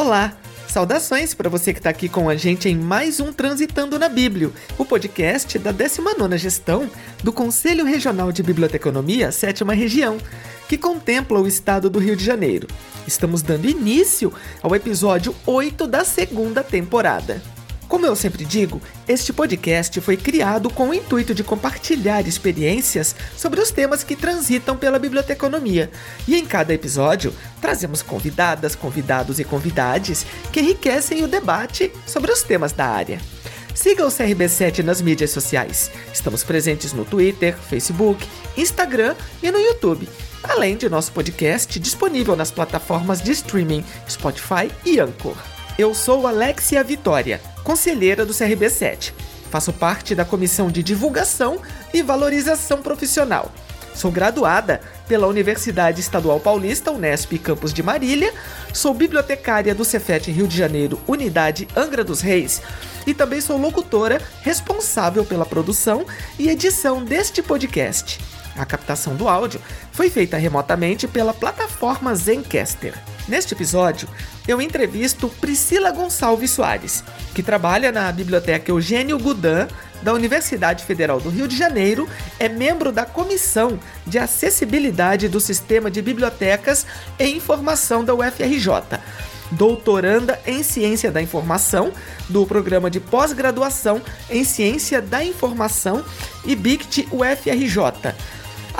Olá! Saudações para você que está aqui com a gente em mais um Transitando na Bíblia, o podcast da 19ª Gestão do Conselho Regional de Biblioteconomia, sétima região, que contempla o estado do Rio de Janeiro. Estamos dando início ao episódio 8 da segunda temporada. Como eu sempre digo, este podcast foi criado com o intuito de compartilhar experiências sobre os temas que transitam pela biblioteconomia. E em cada episódio, trazemos convidadas, convidados e convidades que enriquecem o debate sobre os temas da área. Siga o CRB7 nas mídias sociais. Estamos presentes no Twitter, Facebook, Instagram e no YouTube. Além de nosso podcast disponível nas plataformas de streaming Spotify e Anchor. Eu sou Alexia Vitória, conselheira do CRB7. Faço parte da Comissão de Divulgação e Valorização Profissional. Sou graduada pela Universidade Estadual Paulista, Unesp Campus de Marília. Sou bibliotecária do Cefet Rio de Janeiro, Unidade Angra dos Reis. E também sou locutora responsável pela produção e edição deste podcast. A captação do áudio foi feita remotamente pela plataforma Zencaster. Neste episódio, eu entrevisto Priscila Gonçalves Soares, que trabalha na Biblioteca Eugênio Gudan, da Universidade Federal do Rio de Janeiro, é membro da Comissão de Acessibilidade do Sistema de Bibliotecas e Informação da UFRJ, doutoranda em Ciência da Informação do Programa de Pós-Graduação em Ciência da Informação e BICT UFRJ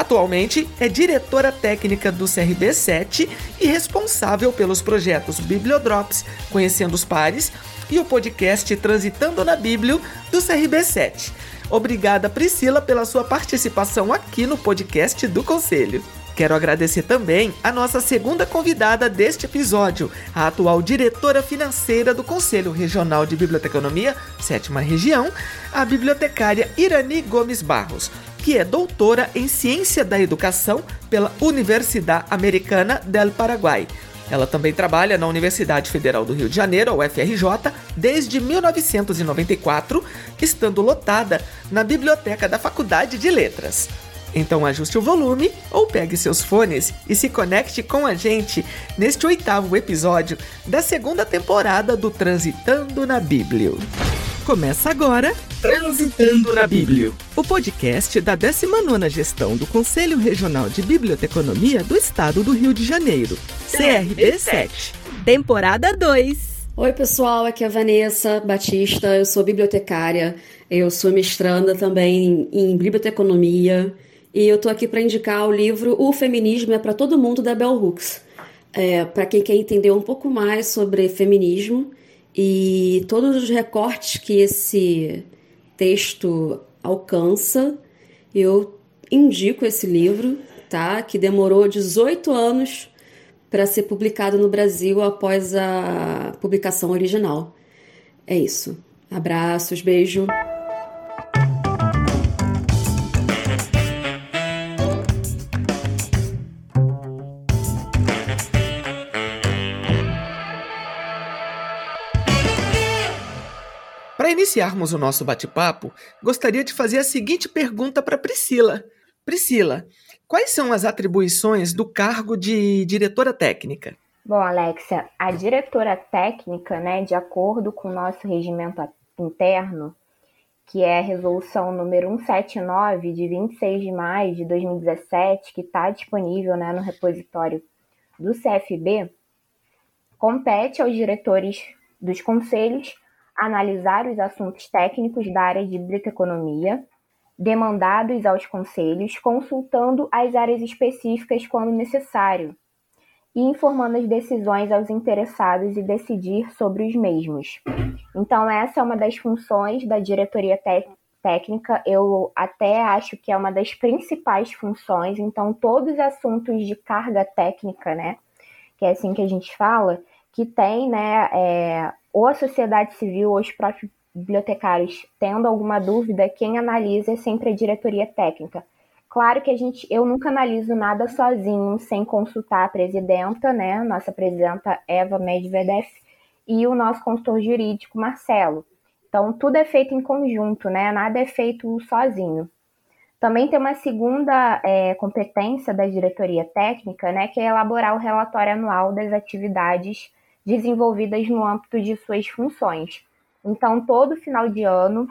Atualmente é diretora técnica do CRB7 e responsável pelos projetos Bibliodrops, Conhecendo os Pares e o podcast Transitando na Bíblia do CRB7. Obrigada, Priscila, pela sua participação aqui no podcast do Conselho. Quero agradecer também a nossa segunda convidada deste episódio, a atual diretora financeira do Conselho Regional de Biblioteconomia, sétima região, a bibliotecária Irani Gomes Barros que é doutora em Ciência da Educação pela Universidade Americana del Paraguai. Ela também trabalha na Universidade Federal do Rio de Janeiro, UFRJ, desde 1994, estando lotada na biblioteca da Faculdade de Letras. Então ajuste o volume ou pegue seus fones e se conecte com a gente neste oitavo episódio da segunda temporada do Transitando na Bíblia. Começa agora Transitando na Bíblia, o podcast da 19ª Gestão do Conselho Regional de Biblioteconomia do Estado do Rio de Janeiro, CRB7. Temporada 2. Oi, pessoal, aqui é a Vanessa Batista, eu sou bibliotecária, eu sou mestranda também em biblioteconomia e eu tô aqui para indicar o livro O Feminismo é para Todo Mundo, da Bell Hooks. É, para quem quer entender um pouco mais sobre feminismo e todos os recortes que esse texto alcança, eu indico esse livro, tá? Que demorou 18 anos para ser publicado no Brasil após a publicação original. É isso. Abraços, beijo. Iniciarmos o nosso bate-papo, gostaria de fazer a seguinte pergunta para Priscila. Priscila, quais são as atribuições do cargo de diretora técnica? Bom, Alexia, a diretora técnica, né, de acordo com o nosso regimento interno, que é a resolução número 179 de 26 de maio de 2017, que está disponível né, no repositório do CFB, compete aos diretores dos conselhos analisar os assuntos técnicos da área de biblioteconomia, demandados aos conselhos, consultando as áreas específicas quando necessário, e informando as decisões aos interessados e decidir sobre os mesmos. Então, essa é uma das funções da diretoria técnica, eu até acho que é uma das principais funções. Então, todos os assuntos de carga técnica, né, que é assim que a gente fala, que tem, né, é, ou a sociedade civil ou os próprios bibliotecários tendo alguma dúvida, quem analisa é sempre a diretoria técnica. Claro que a gente, eu nunca analiso nada sozinho, sem consultar a presidenta, né, nossa presidenta Eva Medvedev, e o nosso consultor jurídico, Marcelo. Então, tudo é feito em conjunto, né, nada é feito sozinho. Também tem uma segunda é, competência da diretoria técnica, né, que é elaborar o relatório anual das atividades desenvolvidas no âmbito de suas funções. Então, todo final de ano,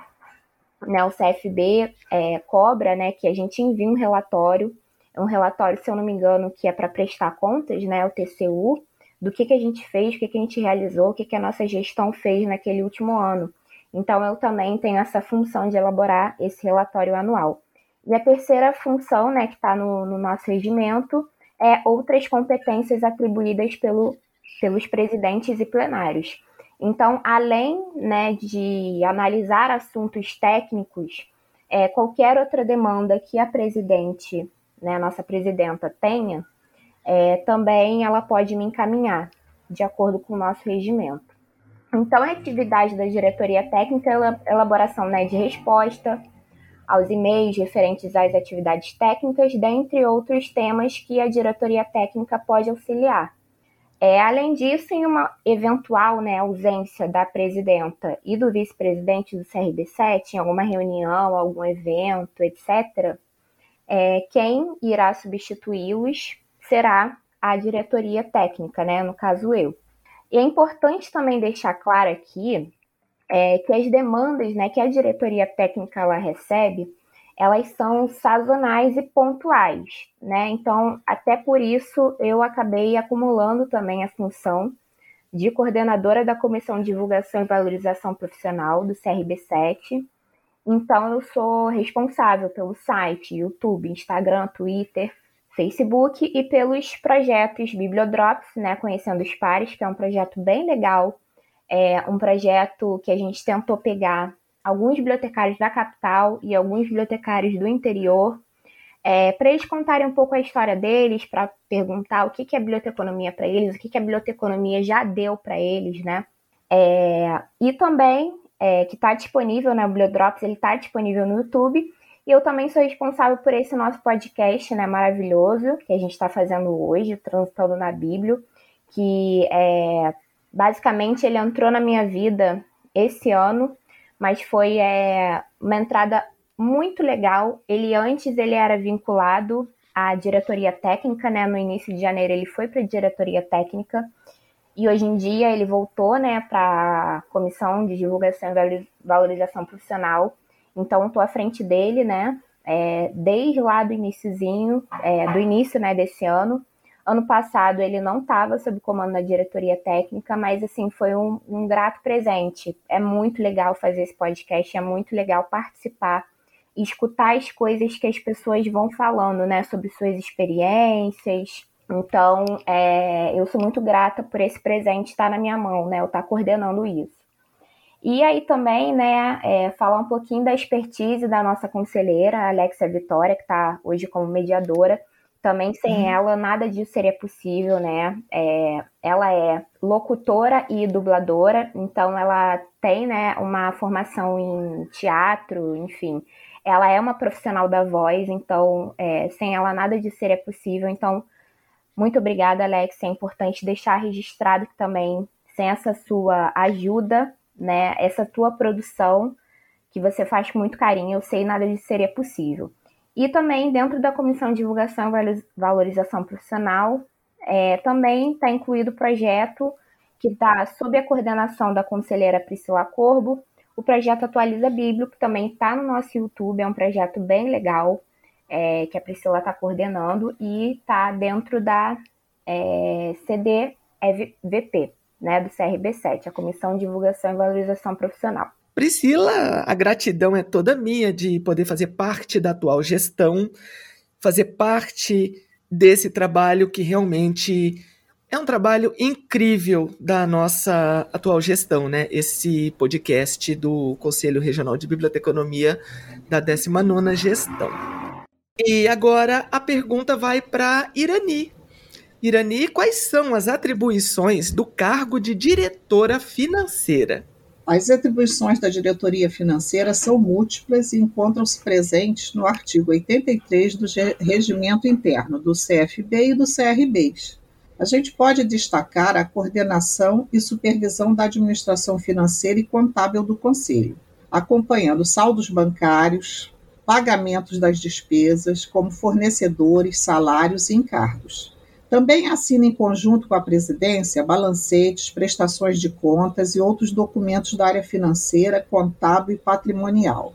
né, o CFB é, cobra né, que a gente envie um relatório, um relatório, se eu não me engano, que é para prestar contas, né, o TCU, do que, que a gente fez, o que, que a gente realizou, o que, que a nossa gestão fez naquele último ano. Então, eu também tenho essa função de elaborar esse relatório anual. E a terceira função, né, que está no, no, nosso regimento, é outras competências atribuídas pelo, pelos presidentes e plenários. Então, além né, de analisar assuntos técnicos, é, qualquer outra demanda que a presidente, né, a nossa presidenta, tenha, é, também ela pode me encaminhar, de acordo com o nosso regimento. Então, a atividade da diretoria técnica é elaboração né, de resposta aos e-mails referentes às atividades técnicas, dentre outros temas que a diretoria técnica pode auxiliar. É, além disso, em uma eventual né, ausência da presidenta e do vice-presidente do CRB7, em alguma reunião, algum evento, etc., é, quem irá substituí-los será a diretoria técnica, né, no caso eu. E é importante também deixar claro aqui é, que as demandas né, que a diretoria técnica ela recebe, elas são sazonais e pontuais, né? Então, até por isso, eu acabei acumulando também a função de coordenadora da Comissão de Divulgação e Valorização Profissional do CRB7. Então, eu sou responsável pelo site, YouTube, Instagram, Twitter, Facebook e pelos projetos Bibliodrops, né, Conhecendo os Pares, que é um projeto bem legal, é um projeto que a gente tentou pegar alguns bibliotecários da capital e alguns bibliotecários do interior, é, para eles contarem um pouco a história deles, para perguntar o que, que é biblioteconomia para eles, o que, que a biblioteconomia já deu para eles, né? É, e também, é, que está disponível na Bibliodrops, ele está disponível no YouTube, e eu também sou responsável por esse nosso podcast, né, maravilhoso, que a gente está fazendo hoje, Transitando na Bíblia, que é, basicamente ele entrou na minha vida esse ano, mas foi é, uma entrada muito legal. Ele antes ele era vinculado à diretoria técnica, né? No início de janeiro ele foi para a diretoria técnica e hoje em dia ele voltou, né, para a comissão de divulgação e valorização profissional então, estou à frente dele, né? É, desde lá do iníciozinho, é, do início, né, desse ano. Ano passado ele não estava sob comando da diretoria técnica, mas assim foi um, um grato presente. É muito legal fazer esse podcast, é muito legal participar e escutar as coisas que as pessoas vão falando, né, sobre suas experiências. Então, é, eu sou muito grata por esse presente estar na minha mão, né, eu estar coordenando isso. E aí também, né, é, falar um pouquinho da expertise da nossa conselheira, Alexia Vitória, que está hoje como mediadora. Também sem uhum. ela nada disso seria possível, né? É, ela é locutora e dubladora, então ela tem, né, uma formação em teatro, enfim. Ela é uma profissional da voz, então é, sem ela nada disso seria possível. Então, muito obrigada, Alex. É importante deixar registrado que também sem essa sua ajuda né? Essa tua produção que você faz com muito carinho, eu sei nada disso seria possível. E também dentro da Comissão de Divulgação e Valorização Profissional, é, também está incluído o projeto que está sob a coordenação da conselheira Priscila Corbo, o projeto Atualiza Bíblio, que também está no nosso YouTube, é um projeto bem legal, é, que a Priscila está coordenando, e está dentro da é, CDVP, né, do CRB7, a Comissão de Divulgação e Valorização Profissional. Priscila, a gratidão é toda minha de poder fazer parte da atual gestão, fazer parte desse trabalho que realmente é um trabalho incrível da nossa atual gestão, né? Esse podcast do Conselho Regional de Biblioteconomia da 19ª Gestão. E agora a pergunta vai para Irani. Irani, quais são as atribuições do cargo de diretora financeira? As atribuições da diretoria financeira são múltiplas e encontram-se presentes no artigo 83 do Regimento Interno do CFB e do CRB. A gente pode destacar a coordenação e supervisão da administração financeira e contábil do Conselho, acompanhando saldos bancários, pagamentos das despesas, como fornecedores, salários e encargos Também assina em conjunto com a presidência balancetes, prestações de contas e outros documentos da área financeira, contábil e patrimonial.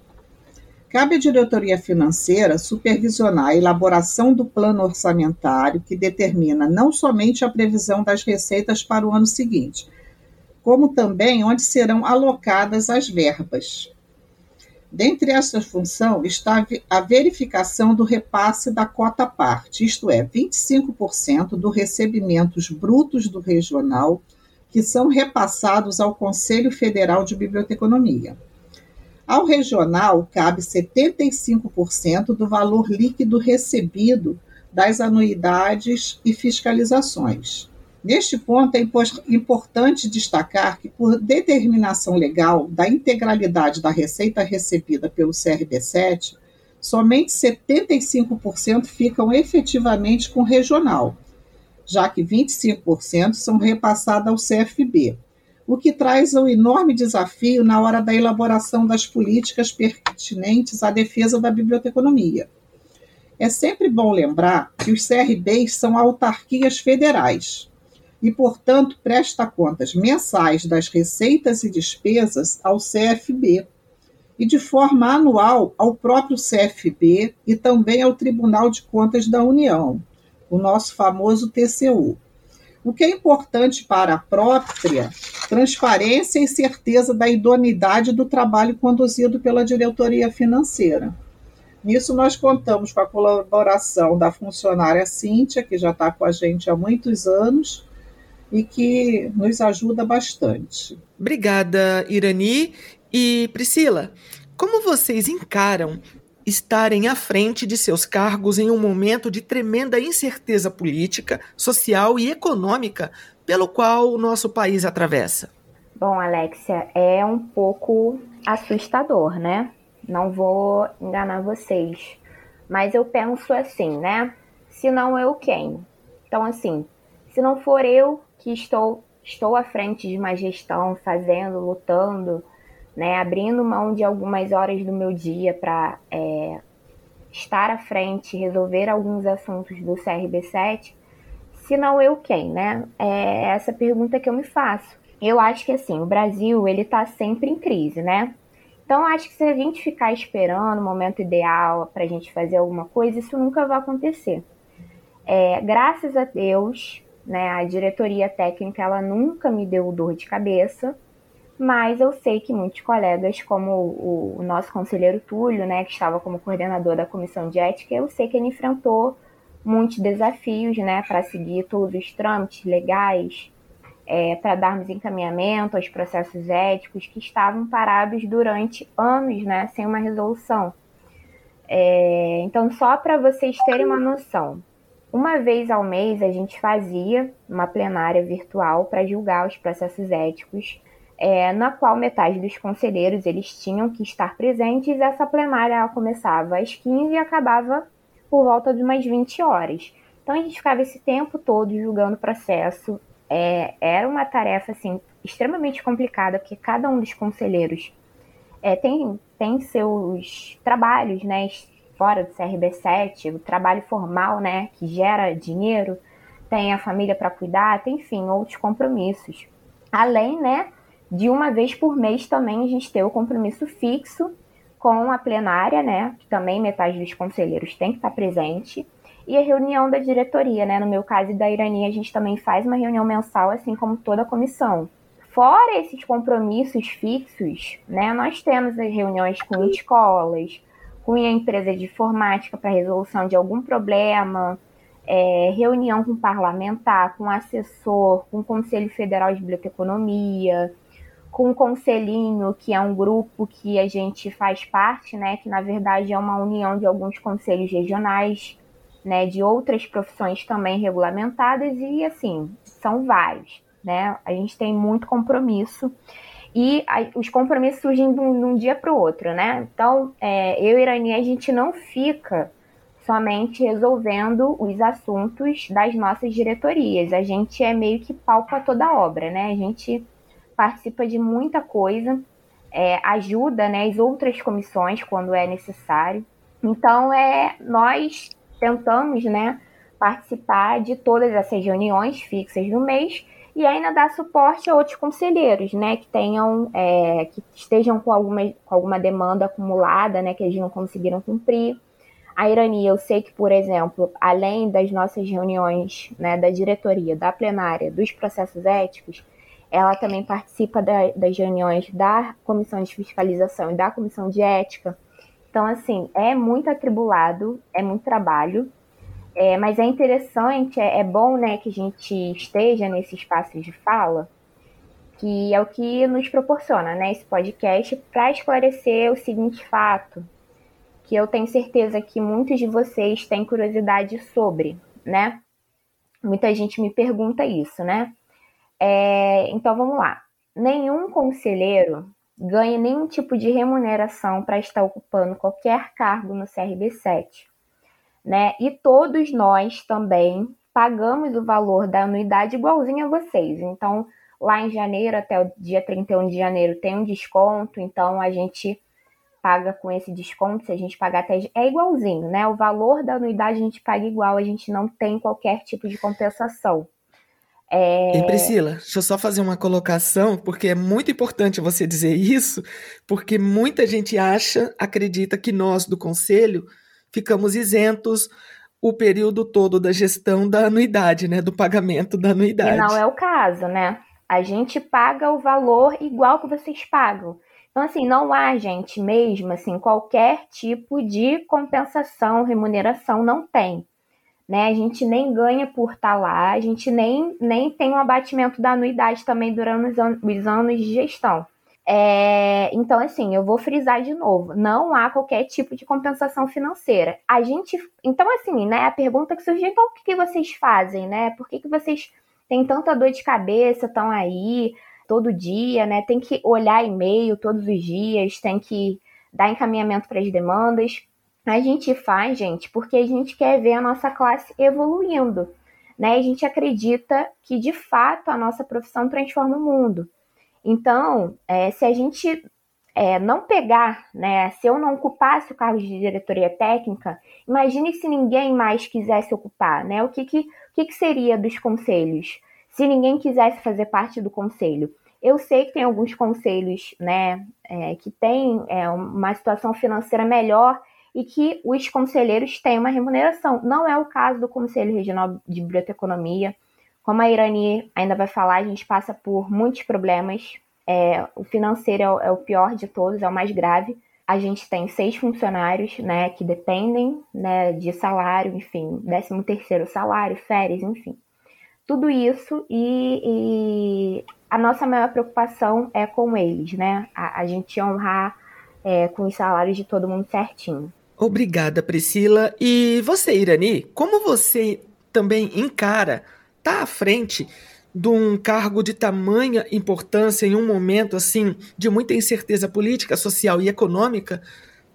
Cabe à diretoria financeira supervisionar a elaboração do plano orçamentário, que determina não somente a previsão das receitas para o ano seguinte, como também onde serão alocadas as verbas. Dentre essas funções está a verificação do repasse da cota parte, isto é, 25% dos recebimentos brutos do regional que são repassados ao Conselho Federal de Biblioteconomia. Ao regional cabe 75% do valor líquido recebido das anuidades e fiscalizações. Neste ponto, é importante destacar que, por determinação legal da integralidade da receita recebida pelo CRB7, somente 75% ficam efetivamente com regional, já que 25% são repassados ao CFB, o que traz um enorme desafio na hora da elaboração das políticas pertinentes à defesa da biblioteconomia. É sempre bom lembrar que os CRBs são autarquias federais, e, portanto, presta contas mensais das receitas e despesas ao CFB e de forma anual ao próprio CFB e também ao Tribunal de Contas da União, o nosso famoso TCU. O que é importante para a própria transparência e certeza da idoneidade do trabalho conduzido pela diretoria financeira. Nisso, nós contamos com a colaboração da funcionária Cíntia, que já está com a gente há muitos anos, e que nos ajuda bastante. Obrigada, Irani. E Priscila, como vocês encaram estarem à frente de seus cargos em um momento de tremenda incerteza política, social e econômica pelo qual o nosso país atravessa? Bom, Alexia, é um pouco assustador, né? Não vou enganar vocês. Mas eu penso assim, né? Se não eu, quem? Então, assim, se não for eu, que estou, estou à frente de uma gestão, fazendo, lutando, né, abrindo mão de algumas horas do meu dia para é, estar à frente, resolver alguns assuntos do CRB7, se não eu quem, né? É essa pergunta que eu me faço. Eu acho que assim, o Brasil ele está sempre em crise, né? Então acho que se a gente ficar esperando o momento ideal para a gente fazer alguma coisa, isso nunca vai acontecer. É, graças a Deus, né? A diretoria técnica ela nunca me deu dor de cabeça, mas eu sei que muitos colegas, como o, o nosso conselheiro Túlio, né, que estava como coordenador da comissão de ética, eu sei que ele enfrentou muitos desafios, né, para seguir todos os trâmites legais, é, para darmos encaminhamento aos processos éticos que estavam parados durante anos, né, sem uma resolução. É, então, só para vocês terem uma noção, uma vez ao mês a gente fazia uma plenária virtual para julgar os processos éticos, é, na qual metade dos conselheiros eles tinham que estar presentes. Essa plenária começava às 15 e acabava por volta de umas 20 horas. Então a gente ficava esse tempo todo julgando o processo. É, era uma tarefa assim extremamente complicada, porque cada um dos conselheiros é, tem, tem seus trabalhos, né, fora do CRB7, o trabalho formal, né, que gera dinheiro, tem a família para cuidar, tem, enfim, outros compromissos. Além, né, de uma vez por mês também a gente ter o compromisso fixo com a plenária, né, que também metade dos conselheiros tem que estar presente, e a reunião da diretoria, né, no meu caso e da Irani, a gente também faz uma reunião mensal, assim como toda a comissão. Fora esses compromissos fixos, né, nós temos as reuniões com escolas, com a empresa de informática para resolução de algum problema, é, reunião com parlamentar, com assessor, com o Conselho Federal de Biblioteconomia, com o Conselhinho, que é um grupo que a gente faz parte, né, que na verdade é uma união de alguns conselhos regionais, né, de outras profissões também regulamentadas e assim, são vários, né? A gente tem muito compromisso e a, os compromissos surgem de um, de um dia para o outro, né? Então, é, eu e Irani, a gente não fica somente resolvendo os assuntos das nossas diretorias. A gente é meio que palpa toda a obra, né? A gente participa de muita coisa, é, ajuda né, as outras comissões quando é necessário. Então, é, nós tentamos né, participar de todas essas reuniões fixas no mês e ainda dar suporte a outros conselheiros, né, que tenham, é, que estejam com alguma, com alguma demanda acumulada, né, que eles não conseguiram cumprir. A Irani, eu sei que, por exemplo, além das nossas reuniões, né, da diretoria, da plenária, dos processos éticos, ela também participa da, das reuniões da comissão de fiscalização e da comissão de ética. Então, assim, é muito atribulado, é muito trabalho, é, mas é interessante, é, é bom né, que a gente esteja nesse espaço de fala, que é o que nos proporciona né, esse podcast para esclarecer o seguinte fato, que eu tenho certeza que muitos de vocês têm curiosidade sobre, né? Muita gente me pergunta isso, né? É, então vamos lá. Nenhum conselheiro ganha nenhum tipo de remuneração para estar ocupando qualquer cargo no CRB7 né? E todos nós também pagamos o valor da anuidade igualzinho a vocês. Então, lá em janeiro até o dia 31 de janeiro tem um desconto, então a gente paga com esse desconto, se a gente pagar até é igualzinho, né? O valor da anuidade a gente paga igual, a gente não tem qualquer tipo de compensação. É... E Priscila, deixa eu só fazer uma colocação, porque é muito importante você dizer isso, porque muita gente acha, acredita que nós do conselho ficamos isentos o período todo da gestão da anuidade, né, do pagamento da anuidade. E não é o caso, né? A gente paga o valor igual que vocês pagam. Então, assim, não há, gente, mesmo assim, qualquer tipo de compensação, remuneração, não tem. Né? A gente nem ganha por estar lá, a gente nem, nem tem um abatimento da anuidade também durante os, an os anos de gestão. É, então, assim, eu vou frisar de novo: não há qualquer tipo de compensação financeira. A gente. Então, assim, né? A pergunta que surgiu: então, o que, que vocês fazem, né? Por que, que vocês têm tanta dor de cabeça, estão aí todo dia, né? Tem que olhar e-mail todos os dias, tem que dar encaminhamento para as demandas. A gente faz, gente, porque a gente quer ver a nossa classe evoluindo, né? A gente acredita que de fato a nossa profissão transforma o mundo. Então, é, se a gente é, não pegar, né, se eu não ocupasse o cargo de diretoria técnica, imagine se ninguém mais quisesse ocupar, né? O que, que, o que, que seria dos conselhos? Se ninguém quisesse fazer parte do conselho. Eu sei que tem alguns conselhos, né, é, que têm é, uma situação financeira melhor e que os conselheiros têm uma remuneração. Não é o caso do Conselho Regional de Biblioteconomia. Como a Irani ainda vai falar, a gente passa por muitos problemas. É, o financeiro é o, é o, pior de todos, é o mais grave. A gente tem seis funcionários, né, que dependem, né, de salário, enfim, décimo terceiro salário, férias, enfim. Tudo isso e, e a nossa maior preocupação é com eles, né? A, a gente honrar é, com os salários de todo mundo certinho. Obrigada, Priscila. E você, Irani, como você também encara está à frente de um cargo de tamanha importância em um momento assim de muita incerteza política, social e econômica,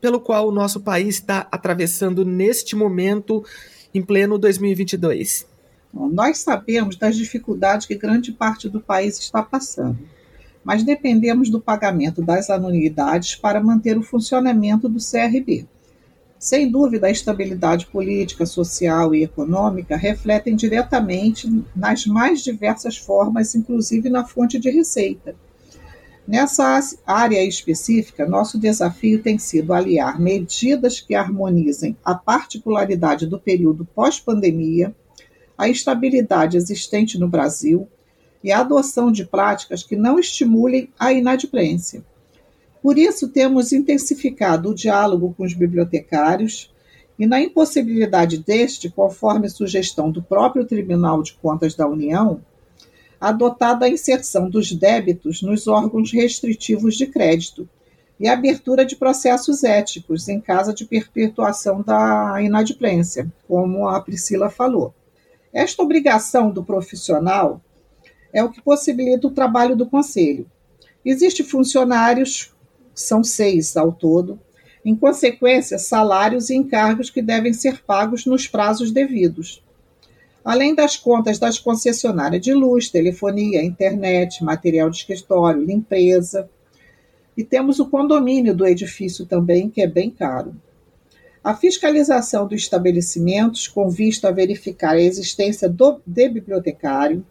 pelo qual o nosso país está atravessando neste momento em pleno 2022? Nós sabemos das dificuldades que grande parte do país está passando, mas dependemos do pagamento das anuidades para manter o funcionamento do CRB. Sem dúvida, a estabilidade política, social e econômica refletem diretamente nas mais diversas formas, inclusive na fonte de receita. Nessa área específica, nosso desafio tem sido aliar medidas que harmonizem a particularidade do período pós-pandemia, a instabilidade existente no Brasil e a adoção de práticas que não estimulem a inadimplência. Por isso, temos intensificado o diálogo com os bibliotecários e, na impossibilidade deste, conforme sugestão do próprio Tribunal de Contas da União, adotado a inserção dos débitos nos órgãos restritivos de crédito e a abertura de processos éticos em caso de perpetuação da inadimplência, como a Priscila falou. Esta obrigação do profissional é o que possibilita o trabalho do conselho. Existem funcionários são seis ao todo, em consequência, salários e encargos que devem ser pagos nos prazos devidos. Além das contas das concessionárias de luz, telefonia, internet, material de escritório, limpeza. E temos o condomínio do edifício também, que é bem caro. A fiscalização dos estabelecimentos com vista a verificar a existência do, de bibliotecário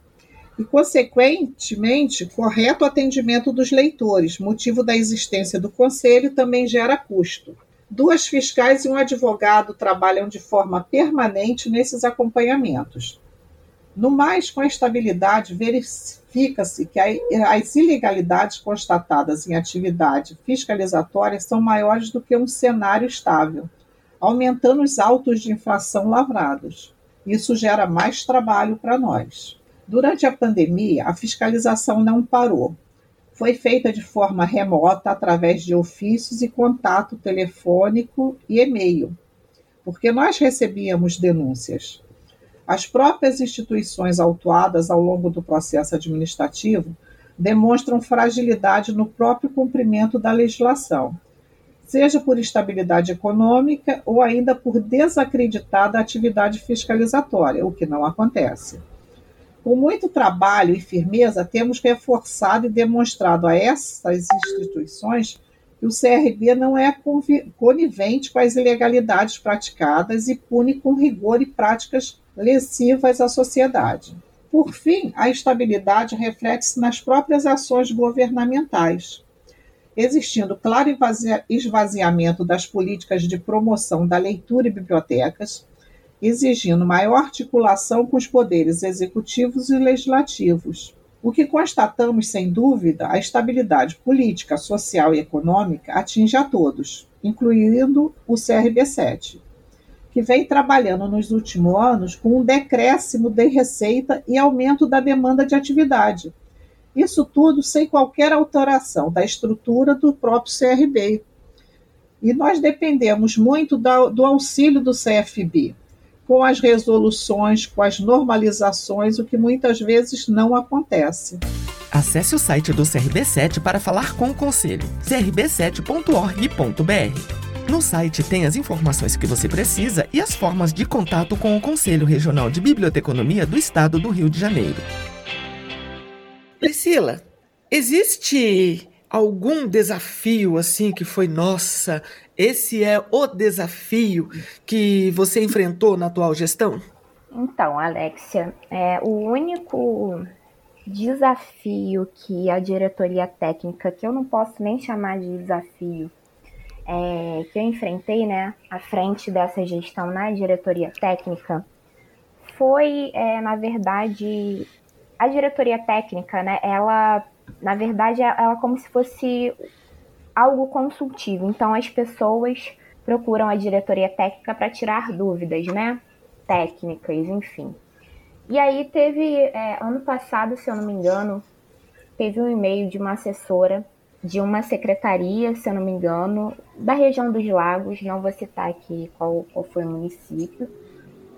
e, consequentemente, correto atendimento dos leitores, motivo da existência do conselho, também gera custo. Duas fiscais e um advogado trabalham de forma permanente nesses acompanhamentos. No mais, com a estabilidade, verifica-se que as ilegalidades constatadas em atividade fiscalizatória são maiores do que um cenário estável aumentando os autos de infração lavrados. Isso gera mais trabalho para nós. Durante a pandemia, a fiscalização não parou. Foi feita de forma remota através de ofícios e contato telefônico e e-mail, porque nós recebíamos denúncias. As próprias instituições autuadas ao longo do processo administrativo demonstram fragilidade no próprio cumprimento da legislação seja por estabilidade econômica ou ainda por desacreditada atividade fiscalizatória, o que não acontece. Com muito trabalho e firmeza, temos reforçado e demonstrado a essas instituições que o CRB não é conivente com as ilegalidades praticadas e pune com rigor e práticas lesivas à sociedade. Por fim, a estabilidade reflete-se nas próprias ações governamentais existindo claro esvaziamento das políticas de promoção da leitura e bibliotecas, exigindo maior articulação com os poderes executivos e legislativos. O que constatamos, sem dúvida, a estabilidade política, social e econômica atinge a todos, incluindo o CRB7, que vem trabalhando nos últimos anos com um decréscimo de receita e aumento da demanda de atividade, isso tudo sem qualquer alteração da estrutura do próprio CRB. E nós dependemos muito do auxílio do CFB, com as resoluções, com as normalizações, o que muitas vezes não acontece. Acesse o site do CRB7 para falar com o Conselho, crb7.org.br. No site tem as informações que você precisa e as formas de contato com o Conselho Regional de Biblioteconomia do Estado do Rio de Janeiro. Priscila, existe algum desafio assim que foi nossa? Esse é o desafio que você enfrentou na atual gestão? Então, Alexia, é, o único desafio que a diretoria técnica, que eu não posso nem chamar de desafio, é, que eu enfrentei, né, à frente dessa gestão na diretoria técnica, foi, é, na verdade, a diretoria técnica, né, ela, na verdade, ela é como se fosse algo consultivo. Então, as pessoas procuram a diretoria técnica para tirar dúvidas, né, técnicas, enfim. E aí teve, é, ano passado, se eu não me engano, teve um e-mail de uma assessora de uma secretaria, se eu não me engano, da região dos lagos, não vou citar aqui qual, qual foi o município,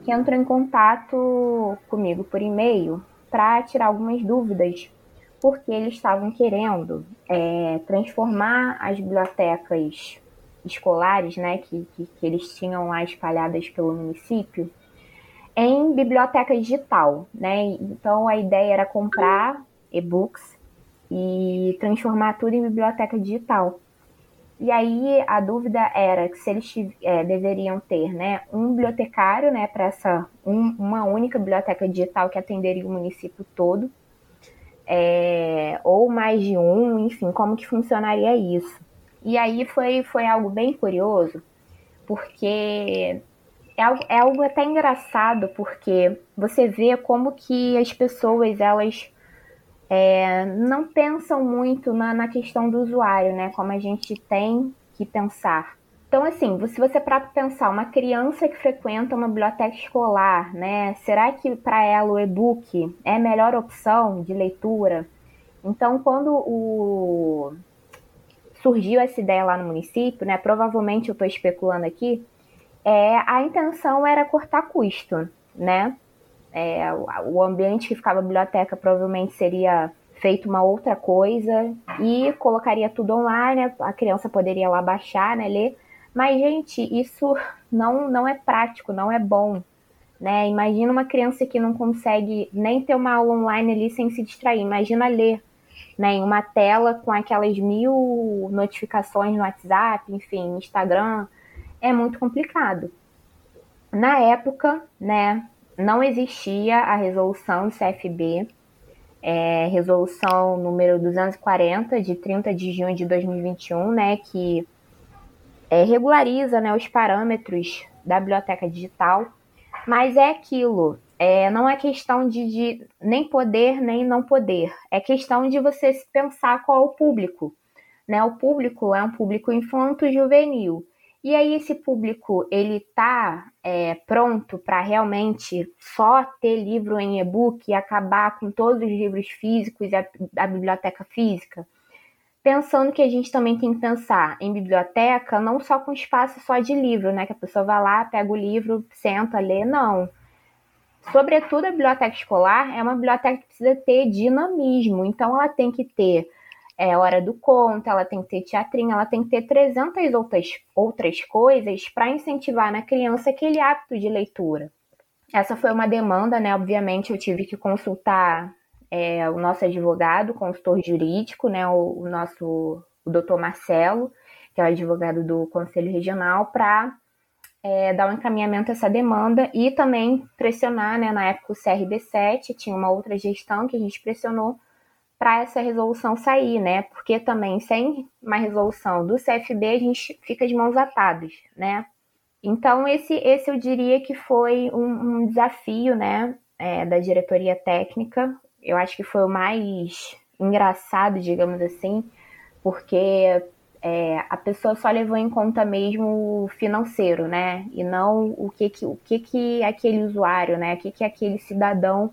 que entrou em contato comigo por e-mail para tirar algumas dúvidas, porque eles estavam querendo é, transformar as bibliotecas escolares, né, que, que, que eles tinham lá espalhadas pelo município, em biblioteca digital, né? Então a ideia era comprar e-books e transformar tudo em biblioteca digital. E aí a dúvida era que se eles é, deveriam ter né, um bibliotecário né, para essa um, uma única biblioteca digital que atenderia o município todo, é, ou mais de um, enfim, como que funcionaria isso. E aí foi, foi algo bem curioso, porque é algo, é algo até engraçado, porque você vê como que as pessoas, elas é, não pensam muito na, na, questão do usuário, né? Como a gente tem que pensar. Então, assim, se você para pensar, uma criança que frequenta uma biblioteca escolar, né? Será que para ela o e-book é a melhor opção de leitura? Então, quando o... surgiu essa ideia lá no município, né? Provavelmente eu estou especulando aqui, é, a intenção era cortar custo, né? É, o ambiente que ficava a biblioteca provavelmente seria feito uma outra coisa e colocaria tudo online, a criança poderia lá baixar, né, ler. Mas, gente, isso não, não é prático, não é bom. Né? Imagina uma criança que não consegue nem ter uma aula online ali sem se distrair. Imagina ler né, em uma tela com aquelas mil notificações no WhatsApp, enfim, Instagram. é muito complicado. Na época, né, não existia a resolução do CFB, é, resolução número 240, de 30 de junho de 2021, né, que é, regulariza né, os parâmetros da biblioteca digital, mas é aquilo, é, não é questão de, de, nem poder nem não poder, é questão de você pensar qual é o público. Né? O público é um público infanto-juvenil. E aí esse público ele tá é, pronto para realmente só ter livro em e-book e acabar com todos os livros físicos e a, a biblioteca física? Pensando que a gente também tem que pensar em biblioteca não só com espaço só de livro, né? Que a pessoa vai lá, pega o livro, senta, lê, não. Sobretudo a biblioteca escolar é uma biblioteca que precisa ter dinamismo, então ela tem que ter é, hora do conto, ela tem que ter teatrinho, ela tem que ter 300 outras, outras coisas para incentivar na criança aquele hábito de leitura. Essa foi uma demanda, né? Obviamente eu tive que consultar é, o nosso advogado, consultor jurídico, né? O, o nosso o doutor Marcelo, que é o advogado do Conselho Regional, para é, dar um encaminhamento a essa demanda e também pressionar, né? Na época o CRB7 tinha uma outra gestão que a gente pressionou para essa resolução sair, né? Porque também sem uma resolução do CFB a gente fica de mãos atadas, né? Então esse, esse eu diria que foi um, um desafio, né, é, da diretoria técnica. Eu acho que foi o mais engraçado, digamos assim, porque é, a pessoa só levou em conta mesmo o financeiro, né? E não o que que, o que, que aquele usuário, né? O que, que aquele cidadão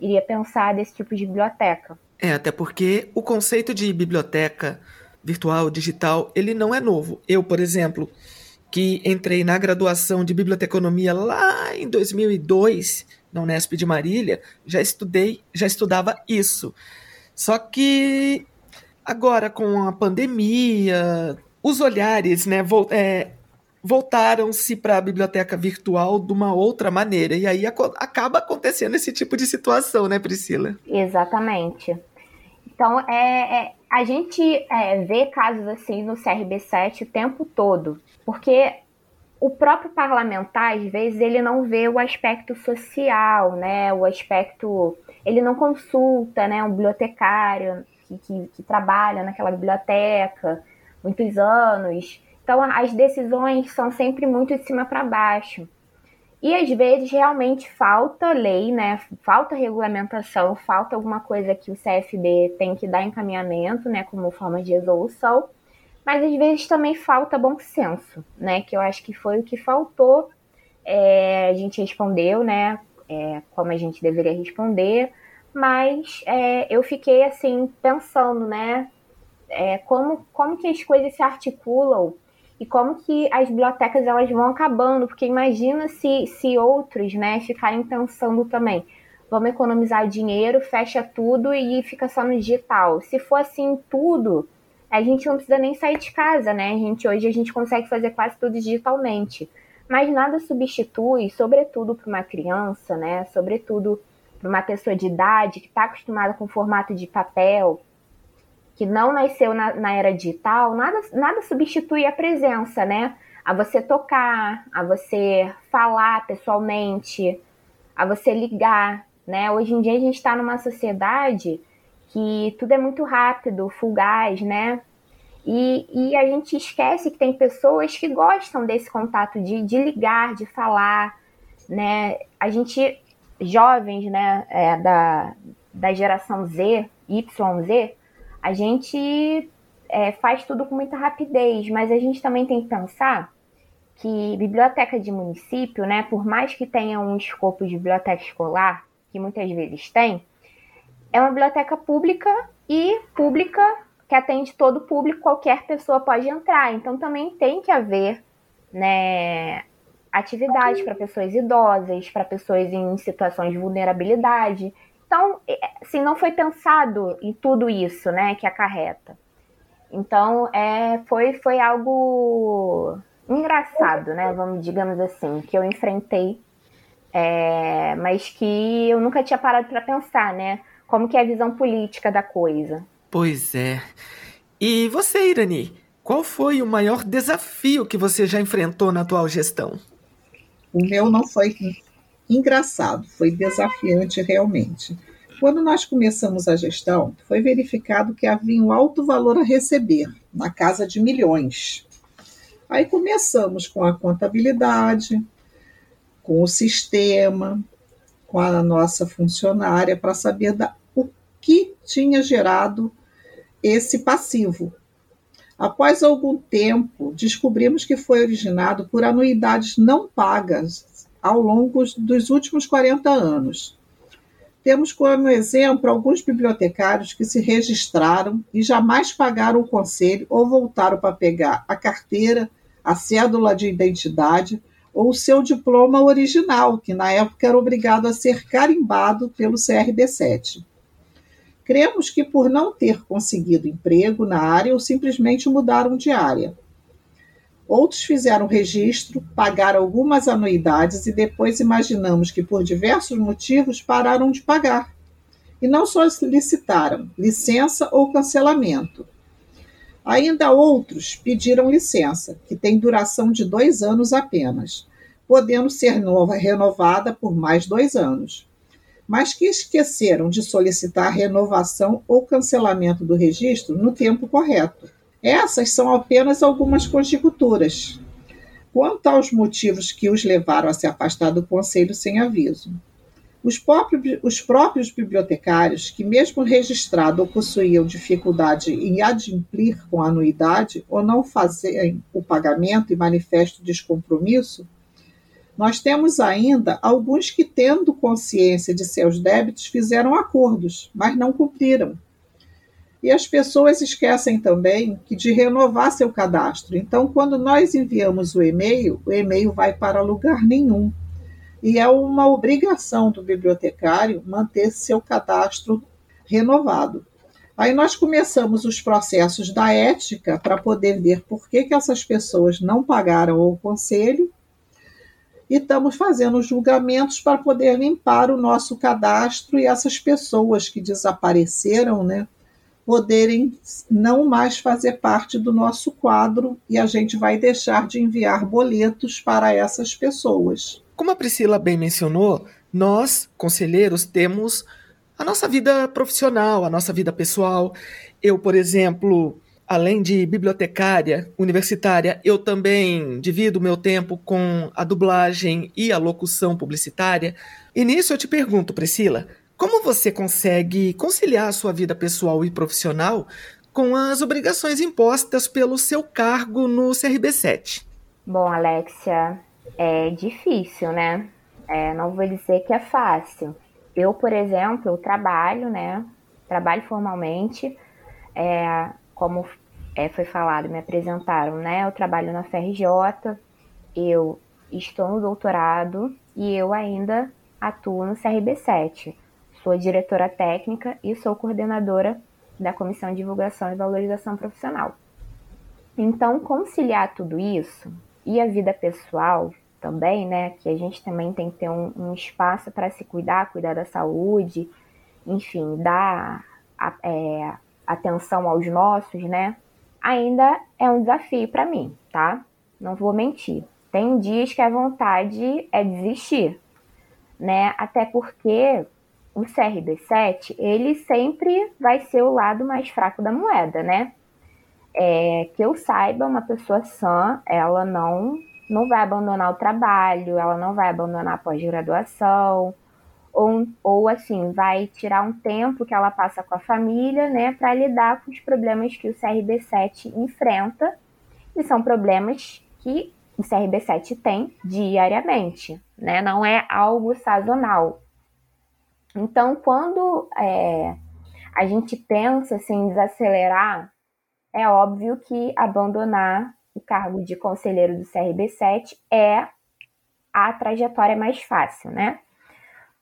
iria pensar desse tipo de biblioteca. É, até porque o conceito de biblioteca virtual, digital, ele não é novo. Eu, por exemplo, que entrei na graduação de biblioteconomia lá em 2002, na Unesp de Marília, já estudei, já estudava isso. Só que agora com a pandemia, os olhares, né, é, voltaram-se para a biblioteca virtual de uma outra maneira. E aí acaba acontecendo esse tipo de situação, né, Priscila? Exatamente. Então, é, é a gente é, vê casos assim no CRB7 o tempo todo, porque o próprio parlamentar, às vezes, ele não vê o aspecto social, né? O aspecto. Ele não consulta né, um bibliotecário que, que, que trabalha naquela biblioteca muitos anos. Então, as decisões são sempre muito de cima para baixo. E às vezes realmente falta lei, né? Falta regulamentação, falta alguma coisa que o CFB tem que dar encaminhamento, né, como forma de resolução. Mas às vezes também falta bom senso, né? Que eu acho que foi o que faltou. É, a gente respondeu, né? É, como a gente deveria responder, mas é, eu fiquei assim pensando, né? É, como, como que as coisas se articulam e como que as bibliotecas elas vão acabando, porque imagina se, se outros, né, ficarem pensando também, vamos economizar dinheiro, fecha tudo e fica só no digital. Se for assim tudo, a gente não precisa nem sair de casa, né? A gente hoje a gente consegue fazer quase tudo digitalmente. Mas nada substitui, sobretudo para uma criança, né? Sobretudo para uma pessoa de idade que está acostumada com formato de papel, que não nasceu na, na era digital, nada, nada substitui a presença, né? A você tocar, a você falar pessoalmente, a você ligar, né? Hoje em dia a gente está numa sociedade que tudo é muito rápido, fugaz, né? E, e a gente esquece que tem pessoas que gostam desse contato de, de ligar, de falar, né? A gente, jovens, né, é, da, da geração Z, YZ, a gente é, faz tudo com muita rapidez, mas a gente também tem que pensar que biblioteca de município, né, por mais que tenha um escopo de biblioteca escolar, que muitas vezes tem, é uma biblioteca pública e pública que atende todo o público, qualquer pessoa pode entrar. Então também tem que haver né, atividades para pessoas idosas, para pessoas em situações de vulnerabilidade. Então, é, assim, não foi pensado em tudo isso, né, que acarreta. Então, é, foi, foi algo engraçado, né, vamos, digamos assim, que eu enfrentei, é, mas que eu nunca tinha parado para pensar, né, como que é a visão política da coisa. Pois é. E você, Irani, qual foi o maior desafio que você já enfrentou na atual gestão? O meu não foi engraçado, foi desafiante realmente. Quando nós começamos a gestão, foi verificado que havia um alto valor a receber, na casa de milhões. Aí começamos com a contabilidade, com o sistema, com a nossa funcionária, para saber da, que tinha gerado esse passivo. Após algum tempo, descobrimos que foi originado por anuidades não pagas ao longo dos últimos 40 anos. Temos como exemplo alguns bibliotecários que se registraram e jamais pagaram o conselho ou voltaram para pegar a carteira, a cédula de identidade ou o seu diploma original, que na época era obrigado a ser carimbado pelo CRB7. Cremos que por não ter conseguido emprego na área ou simplesmente mudaram de área. Outros fizeram registro, pagaram algumas anuidades e depois imaginamos que por diversos motivos pararam de pagar. E não solicitaram licença ou cancelamento. Ainda outros pediram licença, que tem duração de dois anos apenas, podendo ser nova, renovada por mais dois anos mas que esqueceram de solicitar renovação ou cancelamento do registro no tempo correto. Essas são apenas algumas conjecturas quanto aos motivos que os levaram a se afastar do conselho sem aviso. Os próprios, os próprios bibliotecários, que mesmo registrado ou possuíam dificuldade em adimplir com a anuidade ou não fazerem o pagamento e manifesto descompromisso, nós temos ainda alguns que, tendo consciência de seus débitos, fizeram acordos, mas não cumpriram. E as pessoas esquecem também que de renovar seu cadastro. Então, quando nós enviamos o e-mail, o e-mail vai para lugar nenhum. E é uma obrigação do bibliotecário manter seu cadastro renovado. Aí nós começamos os processos da ética para poder ver por que, que essas pessoas não pagaram ao conselho e estamos fazendo julgamentos para poder limpar o nosso cadastro e essas pessoas que desapareceram, né, poderem não mais fazer parte do nosso quadro e a gente vai deixar de enviar boletos para essas pessoas. Como a Priscila bem mencionou, nós, conselheiros, temos a nossa vida profissional, a nossa vida pessoal. Eu, por exemplo, além de bibliotecária universitária, eu também divido meu tempo com a dublagem e a locução publicitária. E nisso eu te pergunto, Priscila, como você consegue conciliar a sua vida pessoal e profissional com as obrigações impostas pelo seu cargo no CRB7? Bom, Alexia, é difícil, né? É, não vou dizer que é fácil. Eu, por exemplo, eu trabalho, né? Trabalho formalmente, é, como é, foi falado, me apresentaram, né? Eu trabalho na FRJ, eu estou no doutorado e eu ainda atuo no CRB7. Sou diretora técnica e sou coordenadora da Comissão de Divulgação e Valorização Profissional. Então, conciliar tudo isso e a vida pessoal também, né? Que a gente também tem que ter um, um espaço para se cuidar, cuidar da saúde, enfim, dar a, é, atenção aos nossos, né? ainda é um desafio para mim, tá? Não vou mentir. Tem dias que a vontade é desistir, né? Até porque o CRB7, ele sempre vai ser o lado mais fraco da moeda, né? É, que eu saiba, uma pessoa sã, ela não, não vai abandonar o trabalho, ela não vai abandonar a pós-graduação, ou, ou assim, vai tirar um tempo que ela passa com a família, né, para lidar com os problemas que o CRB7 enfrenta, e são problemas que o CRB7 tem diariamente, né, não é algo sazonal. Então, quando é, a gente pensa assim, desacelerar, é óbvio que abandonar o cargo de conselheiro do CRB7 é a trajetória mais fácil, né?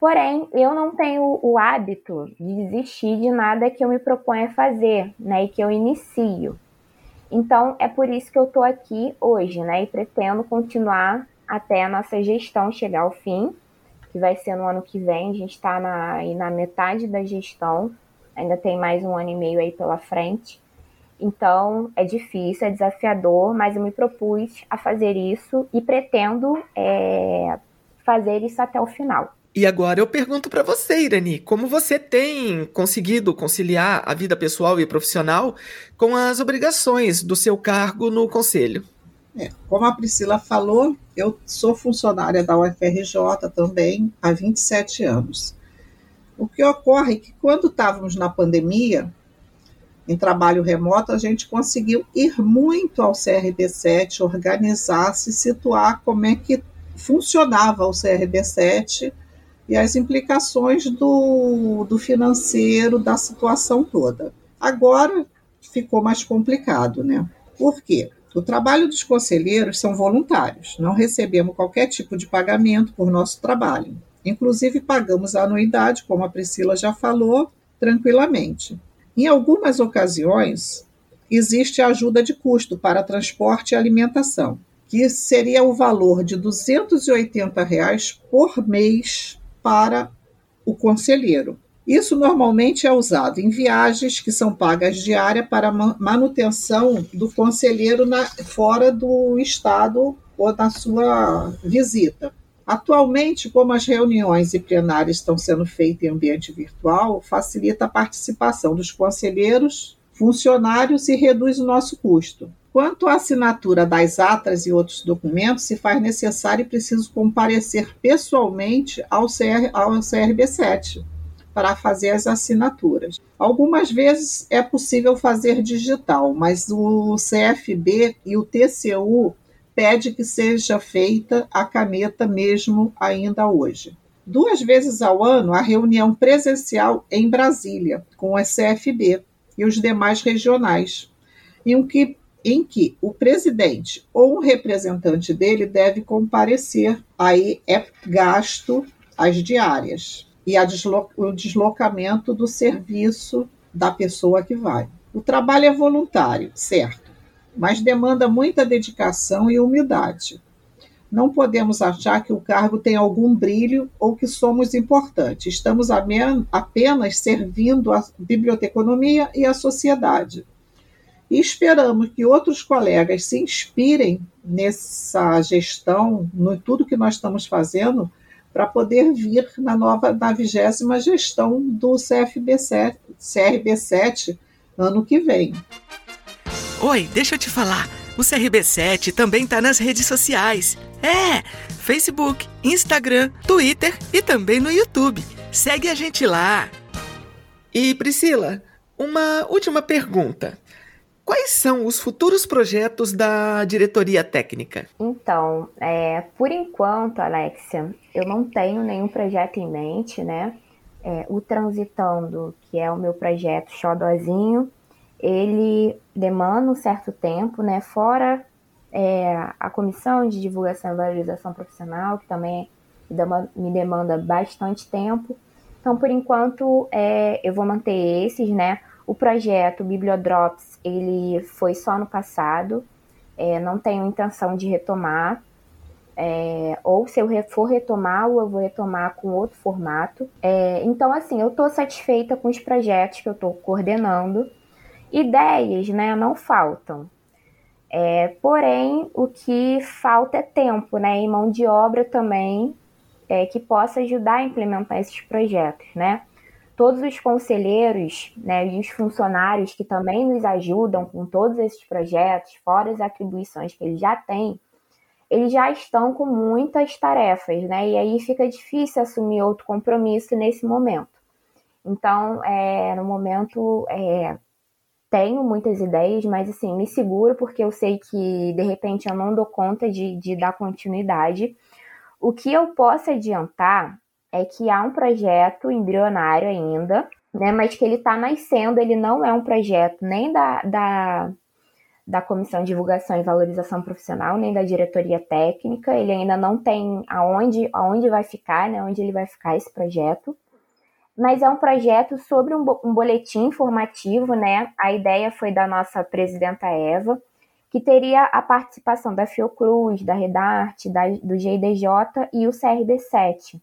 Porém, eu não tenho o hábito de desistir de nada que eu me proponho a fazer, né, e que eu inicio. Então, é por isso que eu estou aqui hoje, né, e pretendo continuar até a nossa gestão chegar ao fim, que vai ser no ano que vem. A gente está na, na metade da gestão, ainda tem mais um ano e meio aí pela frente. Então é difícil, é desafiador, mas eu me propus a fazer isso e pretendo é, fazer isso até o final. E agora eu pergunto para você, Irani, como você tem conseguido conciliar a vida pessoal e profissional com as obrigações do seu cargo no conselho? É, como a Priscila falou, eu sou funcionária da UFRJ também há 27 anos. O que ocorre é que quando estávamos na pandemia, em trabalho remoto, a gente conseguiu ir muito ao CRB7, organizar, se situar como é que funcionava o CRB7 e as implicações do, do financeiro, da situação toda. Agora ficou mais complicado, né? Por quê? O trabalho dos conselheiros são voluntários, não recebemos qualquer tipo de pagamento por nosso trabalho. Inclusive, pagamos a anuidade, como a Priscila já falou, tranquilamente. Em algumas ocasiões, existe ajuda de custo para transporte e alimentação, que seria o valor de 280 reais por mês para o conselheiro. Isso normalmente é usado em viagens que são pagas diária para manutenção do conselheiro na, fora do estado ou da sua visita. Atualmente, como as reuniões e plenárias estão sendo feitas em ambiente virtual, facilita a participação dos conselheiros, funcionários e reduz o nosso custo. Quanto à assinatura das atas e outros documentos, se faz necessário e preciso comparecer pessoalmente ao, CR, ao CRB7 para fazer as assinaturas. Algumas vezes é possível fazer digital, mas o CFB e o TCU pede que seja feita a caneta mesmo ainda hoje. Duas vezes ao ano, a reunião presencial em Brasília, com a CFB e os demais regionais, em que em que o presidente ou um representante dele deve comparecer, aí é gasto as diárias e deslo o deslocamento do serviço da pessoa que vai. O trabalho é voluntário, certo, mas demanda muita dedicação e humildade. Não podemos achar que o cargo tem algum brilho ou que somos importantes. Estamos apenas servindo a biblioteconomia e a sociedade e esperamos que outros colegas se inspirem nessa gestão, no tudo que nós estamos fazendo, para poder vir na nova, na vigésima gestão do CFB7, CRB7 ano que vem. Oi, deixa eu te falar. O CRB7 também está nas redes sociais. É, Facebook, Instagram, Twitter e também no YouTube. Segue a gente lá. E Priscila, uma última pergunta. Quais são os futuros projetos da diretoria técnica? Então, é, por enquanto, Alexia, eu não tenho nenhum projeto em mente, né? É, o Transitando, que é o meu projeto xodozinho, ele demanda um certo tempo, né? Fora é, a comissão de divulgação e valorização profissional, que também me demanda bastante tempo. Então, por enquanto, é, eu vou manter esses, né? O projeto Bibliodrops, ele foi só no passado, é, não tenho intenção de retomar, é, ou se eu for retomar, ou eu vou retomar com outro formato. É, então, assim, eu estou satisfeita com os projetos que eu estou coordenando. Ideias, né, não faltam. É, porém, o que falta é tempo, né, e mão de obra também é, que possa ajudar a implementar esses projetos, né todos os conselheiros né, e os funcionários que também nos ajudam com todos esses projetos, fora as atribuições que eles já têm, eles já estão com muitas tarefas, né? E aí fica difícil assumir outro compromisso nesse momento. Então, é, no momento, é, tenho muitas ideias, mas assim, me seguro porque eu sei que de repente eu não dou conta de, de dar continuidade. O que eu posso adiantar é que há um projeto embrionário ainda, né, mas que ele está nascendo, ele não é um projeto nem da, da, da Comissão de Divulgação e Valorização Profissional, nem da diretoria técnica, ele ainda não tem aonde, aonde vai ficar, né, onde ele vai ficar esse projeto, mas é um projeto sobre um, um boletim informativo, né, a ideia foi da nossa presidenta Eva, que teria a participação da Fiocruz, da Redarte, da, do GIDJ e o CRB7.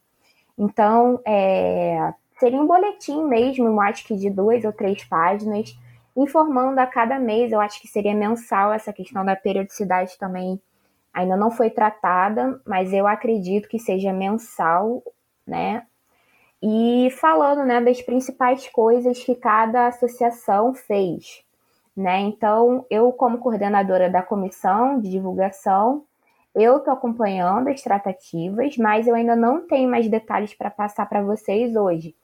Então, é, seria um boletim mesmo, acho que de duas ou três páginas, informando a cada mês. Eu acho que seria mensal essa questão da periodicidade também. Ainda não foi tratada, mas eu acredito que seja mensal, né? E falando, né, das principais coisas que cada associação fez, né? Então, eu como coordenadora da comissão de divulgação, eu estou acompanhando as tratativas, mas eu ainda não tenho mais detalhes para passar para vocês hoje.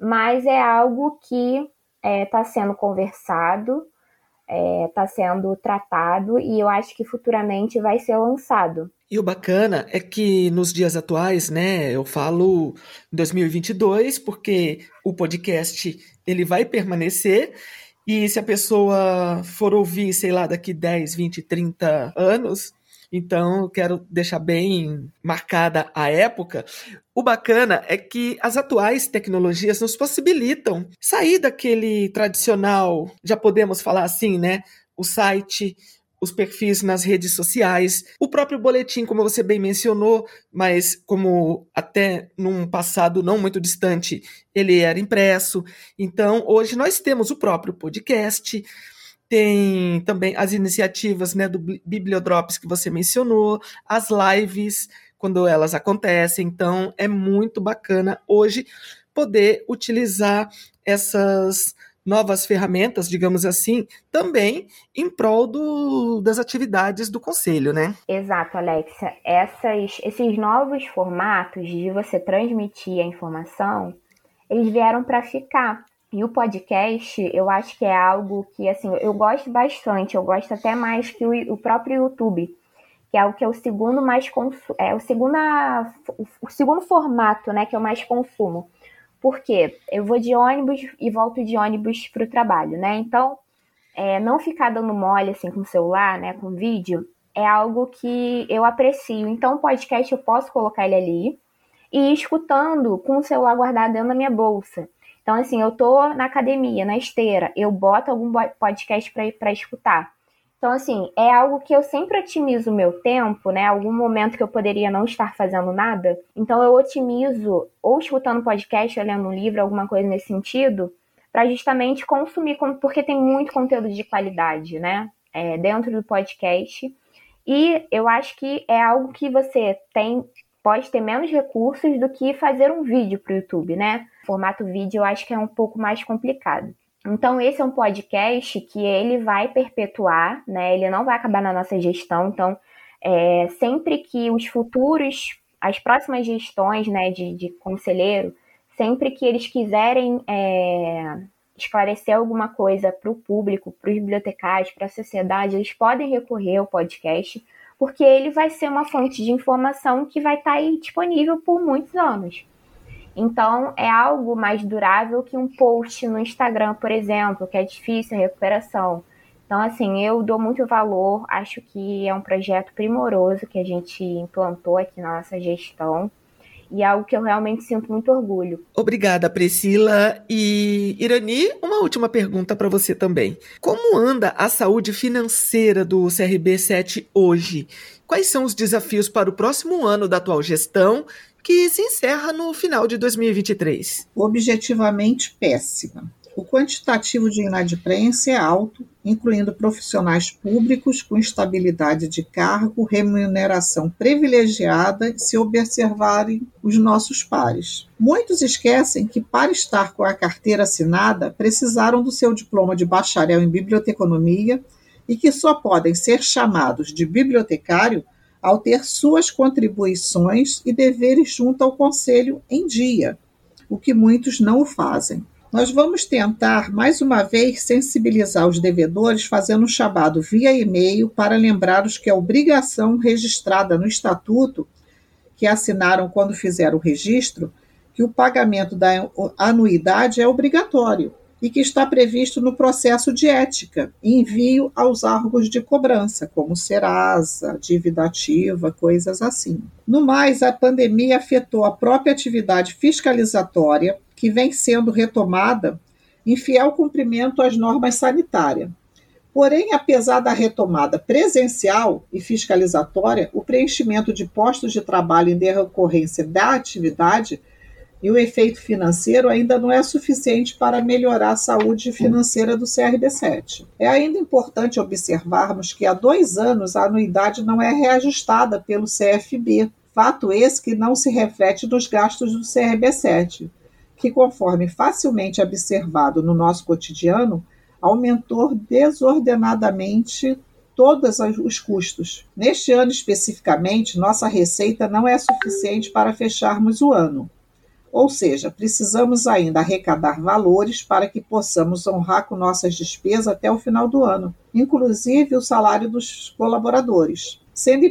Mas é algo que está é, tá sendo conversado, está é, tá sendo tratado e eu acho que futuramente vai ser lançado. E o bacana é que nos dias atuais, né, eu falo 2022, porque o podcast ele vai permanecer e se a pessoa for ouvir, sei lá, daqui 10, 20, 30 anos, então, quero deixar bem marcada a época. O bacana é que as atuais tecnologias nos possibilitam sair daquele tradicional, já podemos falar assim, né? O site, os perfis nas redes sociais, o próprio boletim, como você bem mencionou, mas como até num passado não muito distante ele era impresso. Então, hoje nós temos o próprio podcast tem também as iniciativas né, do Bibliodrops que você mencionou, as lives, quando elas acontecem. Então, é muito bacana hoje poder utilizar essas novas ferramentas, digamos assim, também em prol do, das atividades do conselho, né? Exato, Alexia. Essas, esses novos formatos de você transmitir a informação, eles vieram para ficar. E o podcast, eu acho que é algo que, assim, eu gosto bastante, eu gosto até mais que o, o próprio YouTube, que é o que é o segundo mais é o segundo, o segundo formato, né, que eu mais consumo. Porque eu vou de ônibus e volto de ônibus para o trabalho, né? Então, é, não ficar dando mole assim com o celular, né, com vídeo, é algo que eu aprecio. Então, o podcast eu posso colocar ele ali e ir escutando com o celular guardado dentro da minha bolsa. Então, assim, eu tô na academia, na esteira, eu boto algum podcast para escutar. Então, assim, é algo que eu sempre otimizo o meu tempo, né? Algum momento que eu poderia não estar fazendo nada. Então, eu otimizo ou escutando podcast, ou lendo um livro, alguma coisa nesse sentido, para justamente consumir, porque tem muito conteúdo de qualidade, né? É, dentro do podcast. E eu acho que é algo que você tem pode ter menos recursos do que fazer um vídeo para o YouTube, né? formato vídeo eu acho que é um pouco mais complicado. Então, esse é um podcast que ele vai perpetuar, né? Ele não vai acabar na nossa gestão. Então, é, sempre que os futuros, as próximas gestões, né, de, de conselheiro, sempre que eles quiserem é, esclarecer alguma coisa para o público, para os bibliotecários, para a sociedade, eles podem recorrer ao podcast, porque ele vai ser uma fonte de informação que vai estar tá aí disponível por muitos anos. Então, é algo mais durável que um post no Instagram, por exemplo, que é difícil a recuperação. Então, assim, eu dou muito valor, acho que é um projeto primoroso que a gente implantou aqui na nossa gestão e é algo que eu realmente sinto muito orgulho. Obrigada, Priscila. E Irani, uma última pergunta para você também. Como anda a saúde financeira do CRB 7 hoje? Quais são os desafios para o próximo ano da atual gestão que se encerra no final de 2023? Objetivamente péssima. O quantitativo de inadimplência é alto, incluindo profissionais públicos com estabilidade de cargo, remuneração privilegiada, se observarem os nossos pares. Muitos esquecem que, para estar com a carteira assinada, precisaram do seu diploma de bacharel em biblioteconomia e que só podem ser chamados de bibliotecário ao ter suas contribuições e deveres junto ao Conselho em dia, o que muitos não fazem. Nós vamos tentar, mais uma vez, sensibilizar os devedores, fazendo um chamado via e-mail para lembrar-os que a obrigação registrada no Estatuto, que assinaram quando fizeram o registro, que o pagamento da anuidade é obrigatório e que está previsto no processo de ética, envio aos órgãos de cobrança, como Serasa, dívida ativa, coisas assim. No mais, a pandemia afetou a própria atividade fiscalizatória, que vem sendo retomada em fiel cumprimento às normas sanitárias. Porém, apesar da retomada presencial e fiscalizatória, o preenchimento de postos de trabalho em decorrência da atividade e o efeito financeiro ainda não é suficiente para melhorar a saúde financeira do CRB7. É ainda importante observarmos que há dois anos a anuidade não é reajustada pelo CFB, fato esse que não se reflete nos gastos do CRB7, que, conforme facilmente observado no nosso cotidiano, aumentou desordenadamente todos os custos. Neste ano especificamente, nossa receita não é suficiente para fecharmos o ano. Ou seja, precisamos ainda arrecadar valores para que possamos honrar com nossas despesas até o final do ano, inclusive o salário dos colaboradores. Sendo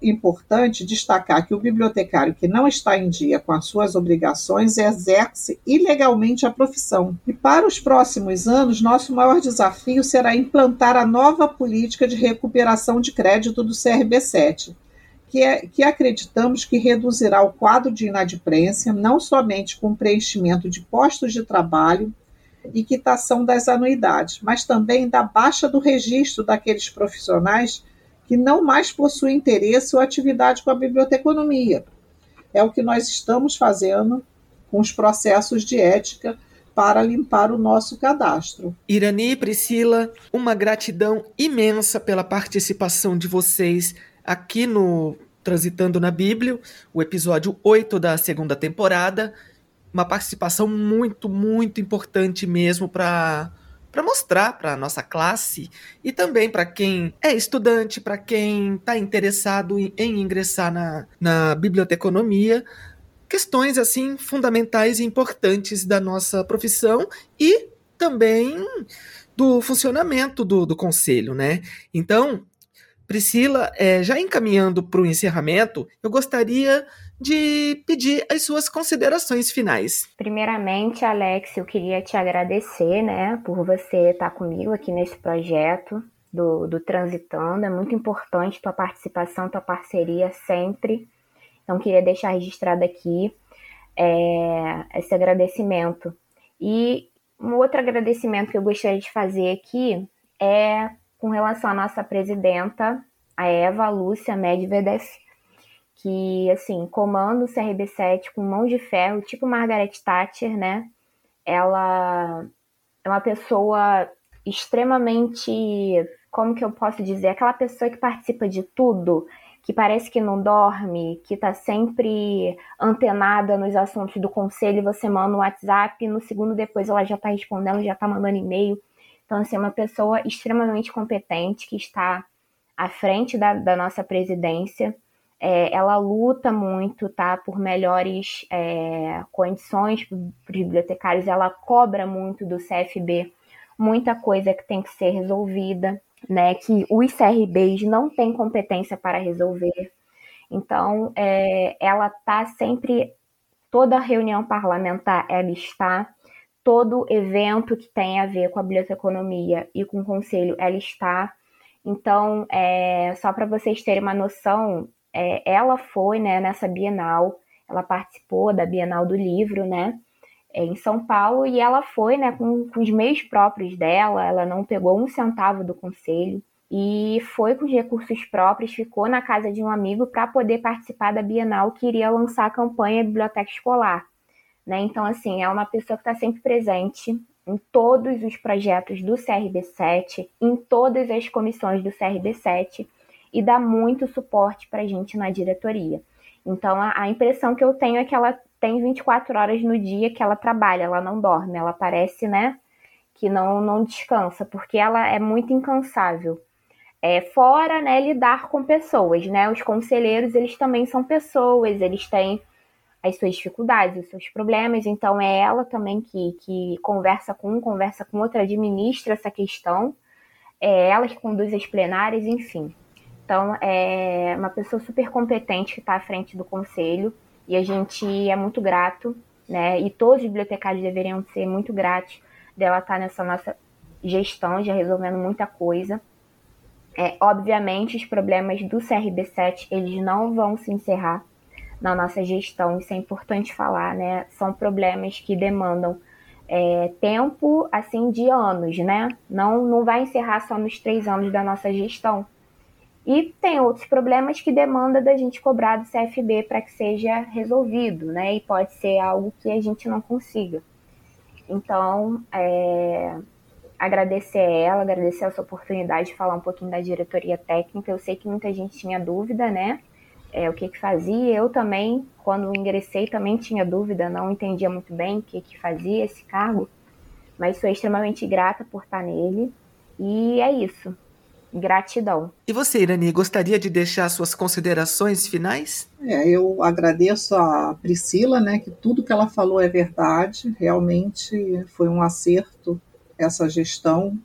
importante destacar que o bibliotecário que não está em dia com as suas obrigações exerce ilegalmente a profissão. E para os próximos anos, nosso maior desafio será implantar a nova política de recuperação de crédito do CRB7, que, é, que acreditamos que reduzirá o quadro de inadimplência, não somente com preenchimento de postos de trabalho e quitação das anuidades, mas também da baixa do registro daqueles profissionais que não mais possuem interesse ou atividade com a biblioteconomia. É o que nós estamos fazendo com os processos de ética para limpar o nosso cadastro. Irani e Priscila, uma gratidão imensa pela participação de vocês aqui no Transitando na Bíblia, o episódio 8 da segunda temporada. Uma participação muito, muito importante mesmo para para mostrar para a nossa classe e também para quem é estudante, para quem está interessado em, em, ingressar na, na biblioteconomia, questões assim fundamentais e importantes da nossa profissão e também do funcionamento do, do conselho, né? Então, Priscila, é, já encaminhando para o encerramento, eu gostaria de pedir as suas considerações finais. Primeiramente, Alex, eu queria te agradecer, né, por você estar comigo aqui nesse projeto do, do Transitando. É muito importante tua participação, tua parceria sempre. Então, queria deixar registrado aqui é, esse agradecimento. E um outro agradecimento que eu gostaria de fazer aqui é com relação à nossa presidenta, a Eva Lúcia Medvedev, que, assim, comanda o CRB7 com mão de ferro, tipo Margaret Thatcher, né? Ela é uma pessoa extremamente, como que eu posso dizer, aquela pessoa que participa de tudo, que parece que não dorme, que tá sempre antenada nos assuntos do conselho, você manda um WhatsApp, no segundo depois ela já tá respondendo, já tá mandando e-mail. Então, assim, é uma pessoa extremamente competente que está à frente da, da nossa presidência. É, ela luta muito, tá, por melhores é, condições para os bibliotecários. Ela cobra muito do CFB muita coisa que tem que ser resolvida, né, que os CRBs não têm competência para resolver. Então, é, ela está sempre, toda reunião parlamentar ela está, todo evento que tem a ver com a biblioteconomia e com o conselho, ela está. Então, é, só para vocês terem uma noção, é, ela foi né, nessa Bienal, ela participou da Bienal do Livro, né? É, em São Paulo, e ela foi né, com, com os meios próprios dela, ela não pegou um centavo do conselho e foi com os recursos próprios, ficou na casa de um amigo para poder participar da Bienal que iria lançar a campanha Biblioteca Escolar. Né? Então, assim, é uma pessoa que está sempre presente em todos os projetos do CRB7, em todas as comissões do CRB7 e dá muito suporte para a gente na diretoria. Então, a, a, impressão que eu tenho é que ela tem 24 horas no dia que ela trabalha, ela não dorme, ela parece, né, que não, não descansa, porque ela é muito incansável. É, fora, né, lidar com pessoas, né, os conselheiros, eles também são pessoas, eles têm as suas dificuldades, os seus problemas. Então é ela também que, que conversa com um, conversa com outro, administra essa questão. É ela que conduz as plenárias, enfim. Então é uma pessoa super competente que está à frente do conselho e a gente é muito grato, né? E todos os bibliotecários deveriam ser muito gratos dela estar tá nessa nossa gestão, já resolvendo muita coisa. É, obviamente, os problemas do CRB7 eles não vão se encerrar na nossa gestão, isso é importante falar, né? São problemas que demandam é, tempo, assim, de anos, né? Não, não vai encerrar só nos três anos da nossa gestão. E tem outros problemas que demanda da gente cobrar do CFB para que seja resolvido, né? E pode ser algo que a gente não consiga. Então, é, agradecer a ela, agradecer essa oportunidade de falar um pouquinho da diretoria técnica. Eu sei que muita gente tinha dúvida, né? É, o que que fazia. Eu também, quando ingressei, também tinha dúvida, não entendia muito bem o que que fazia esse cargo, mas sou extremamente grata por estar nele. E é isso. Gratidão. E você, Irani, gostaria de deixar suas considerações finais? É, eu agradeço a Priscila, né, que tudo que ela falou é verdade. Realmente foi um acerto essa gestão,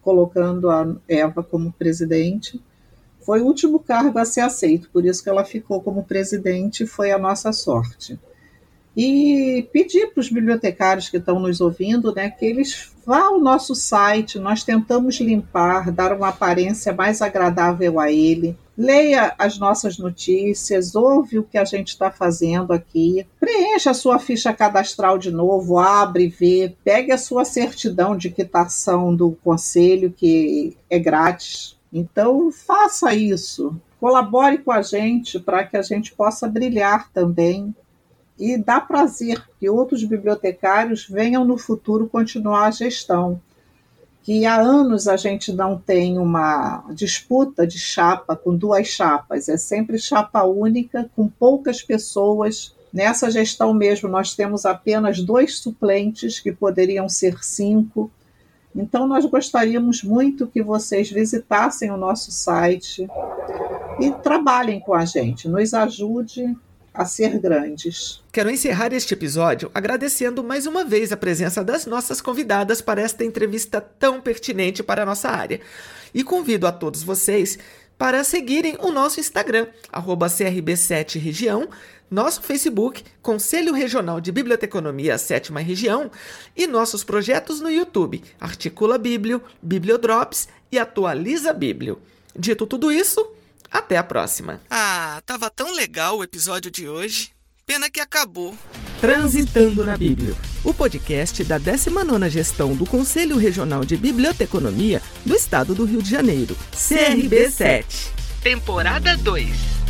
colocando a Eva como presidente. Foi o último cargo a ser aceito, por isso que ela ficou como presidente, foi a nossa sorte. E pedir para os bibliotecários que estão nos ouvindo né, que eles vá ao nosso site, nós tentamos limpar, dar uma aparência mais agradável a ele. Leia as nossas notícias, ouve o que a gente está fazendo aqui, preencha a sua ficha cadastral de novo, abre, vê, pegue a sua certidão de quitação do conselho, que é grátis. Então, faça isso, colabore com a gente para que a gente possa brilhar também e dá prazer que outros bibliotecários venham no futuro continuar a gestão. Que há anos a gente não tem uma disputa de chapa com duas chapas, é sempre chapa única, com poucas pessoas. Nessa gestão mesmo, nós temos apenas dois suplentes, que poderiam ser cinco. Então, nós gostaríamos muito que vocês visitassem o nosso site e trabalhem com a gente, nos ajude a ser grandes. Quero encerrar este episódio agradecendo mais uma vez a presença das nossas convidadas para esta entrevista tão pertinente para a nossa área. E convido a todos vocês para seguirem o nosso Instagram, CRB7Região, nosso Facebook, Conselho Regional de Biblioteconomia Sétima Região, e nossos projetos no YouTube, Articula Bíblio, Bibliodrops e Atualiza Bíblio. Dito tudo isso, até a próxima. Ah, tava tão legal o episódio de hoje. Pena que acabou. Transitando na Bíblia, o podcast da 19ª Gestão do Conselho Regional de Biblioteconomia do Estado do Rio de Janeiro, CRB7. Temporada 2.